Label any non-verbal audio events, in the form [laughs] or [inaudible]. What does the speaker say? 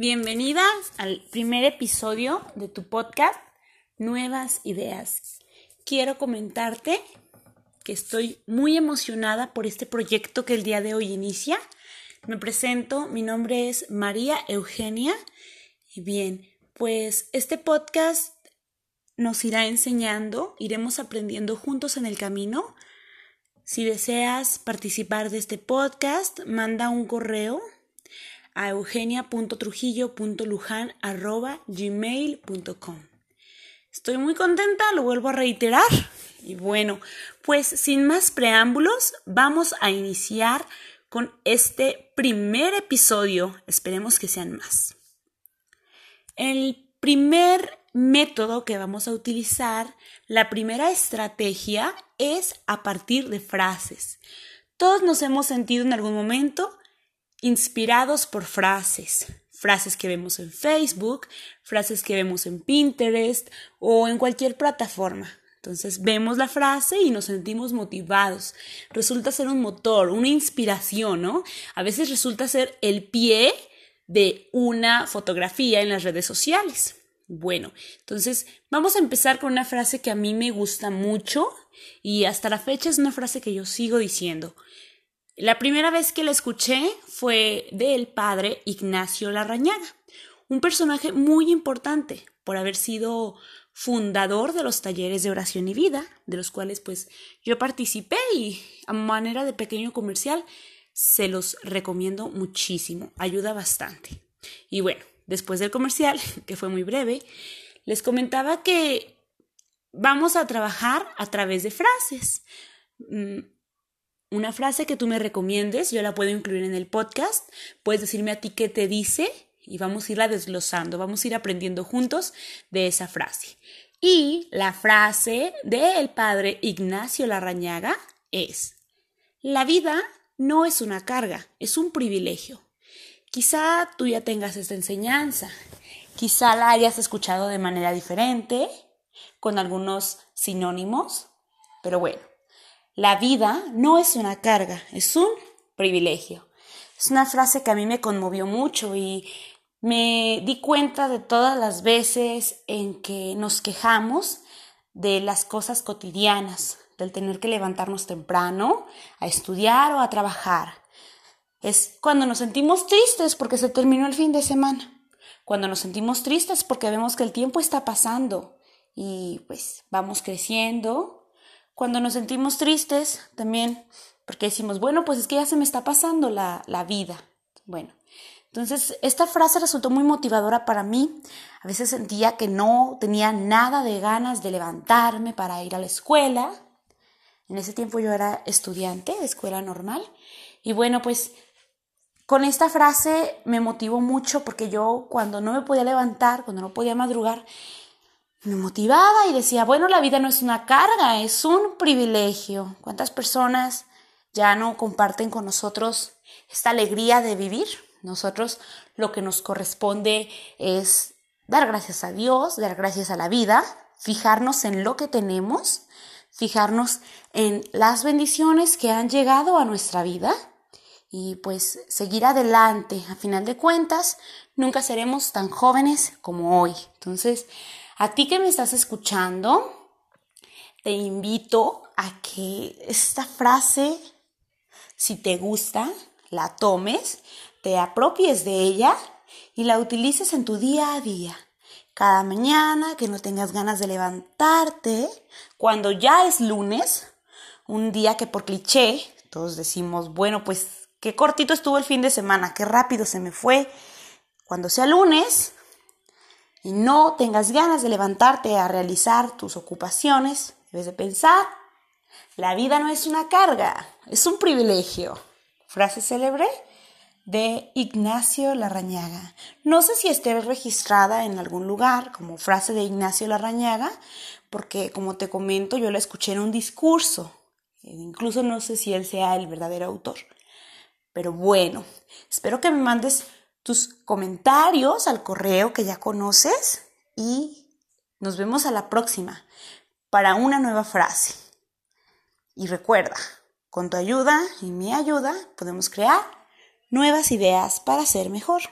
Bienvenida al primer episodio de tu podcast Nuevas Ideas. Quiero comentarte que estoy muy emocionada por este proyecto que el día de hoy inicia. Me presento, mi nombre es María Eugenia y bien, pues este podcast nos irá enseñando, iremos aprendiendo juntos en el camino. Si deseas participar de este podcast, manda un correo a eugenia.trujillo.lujan.gmail.com. Estoy muy contenta, lo vuelvo a reiterar. Y bueno, pues sin más preámbulos, vamos a iniciar con este primer episodio. Esperemos que sean más. El primer método que vamos a utilizar, la primera estrategia es a partir de frases. Todos nos hemos sentido en algún momento inspirados por frases, frases que vemos en Facebook, frases que vemos en Pinterest o en cualquier plataforma. Entonces vemos la frase y nos sentimos motivados. Resulta ser un motor, una inspiración, ¿no? A veces resulta ser el pie de una fotografía en las redes sociales. Bueno, entonces vamos a empezar con una frase que a mí me gusta mucho y hasta la fecha es una frase que yo sigo diciendo. La primera vez que la escuché fue del padre Ignacio Larrañaga, un personaje muy importante por haber sido fundador de los talleres de oración y vida, de los cuales pues yo participé y a manera de pequeño comercial se los recomiendo muchísimo, ayuda bastante. Y bueno, después del comercial, [laughs] que fue muy breve, les comentaba que vamos a trabajar a través de frases. Una frase que tú me recomiendes, yo la puedo incluir en el podcast. Puedes decirme a ti qué te dice y vamos a irla desglosando, vamos a ir aprendiendo juntos de esa frase. Y la frase del padre Ignacio Larrañaga es, la vida no es una carga, es un privilegio. Quizá tú ya tengas esta enseñanza, quizá la hayas escuchado de manera diferente, con algunos sinónimos, pero bueno, la vida no es una carga, es un privilegio. Es una frase que a mí me conmovió mucho y me di cuenta de todas las veces en que nos quejamos de las cosas cotidianas, del tener que levantarnos temprano a estudiar o a trabajar. Es cuando nos sentimos tristes porque se terminó el fin de semana. Cuando nos sentimos tristes porque vemos que el tiempo está pasando y pues vamos creciendo, cuando nos sentimos tristes, también, porque decimos, bueno, pues es que ya se me está pasando la, la vida. Bueno, entonces esta frase resultó muy motivadora para mí. A veces sentía que no tenía nada de ganas de levantarme para ir a la escuela. En ese tiempo yo era estudiante de escuela normal. Y bueno, pues con esta frase me motivó mucho porque yo cuando no me podía levantar, cuando no podía madrugar, me motivaba y decía, bueno, la vida no es una carga, es un privilegio. ¿Cuántas personas ya no comparten con nosotros esta alegría de vivir? Nosotros lo que nos corresponde es dar gracias a Dios, dar gracias a la vida, fijarnos en lo que tenemos, fijarnos en las bendiciones que han llegado a nuestra vida y pues seguir adelante. A final de cuentas, nunca seremos tan jóvenes como hoy. Entonces, a ti que me estás escuchando, te invito a que esta frase, si te gusta, la tomes, te apropies de ella y la utilices en tu día a día. Cada mañana que no tengas ganas de levantarte, cuando ya es lunes, un día que por cliché todos decimos, bueno, pues qué cortito estuvo el fin de semana, qué rápido se me fue. Cuando sea lunes, y no tengas ganas de levantarte a realizar tus ocupaciones, debes de pensar, la vida no es una carga, es un privilegio. Frase célebre de Ignacio Larrañaga. No sé si esté registrada en algún lugar como frase de Ignacio Larrañaga, porque como te comento, yo la escuché en un discurso. Incluso no sé si él sea el verdadero autor. Pero bueno, espero que me mandes tus comentarios al correo que ya conoces y nos vemos a la próxima para una nueva frase. Y recuerda, con tu ayuda y mi ayuda podemos crear nuevas ideas para ser mejor.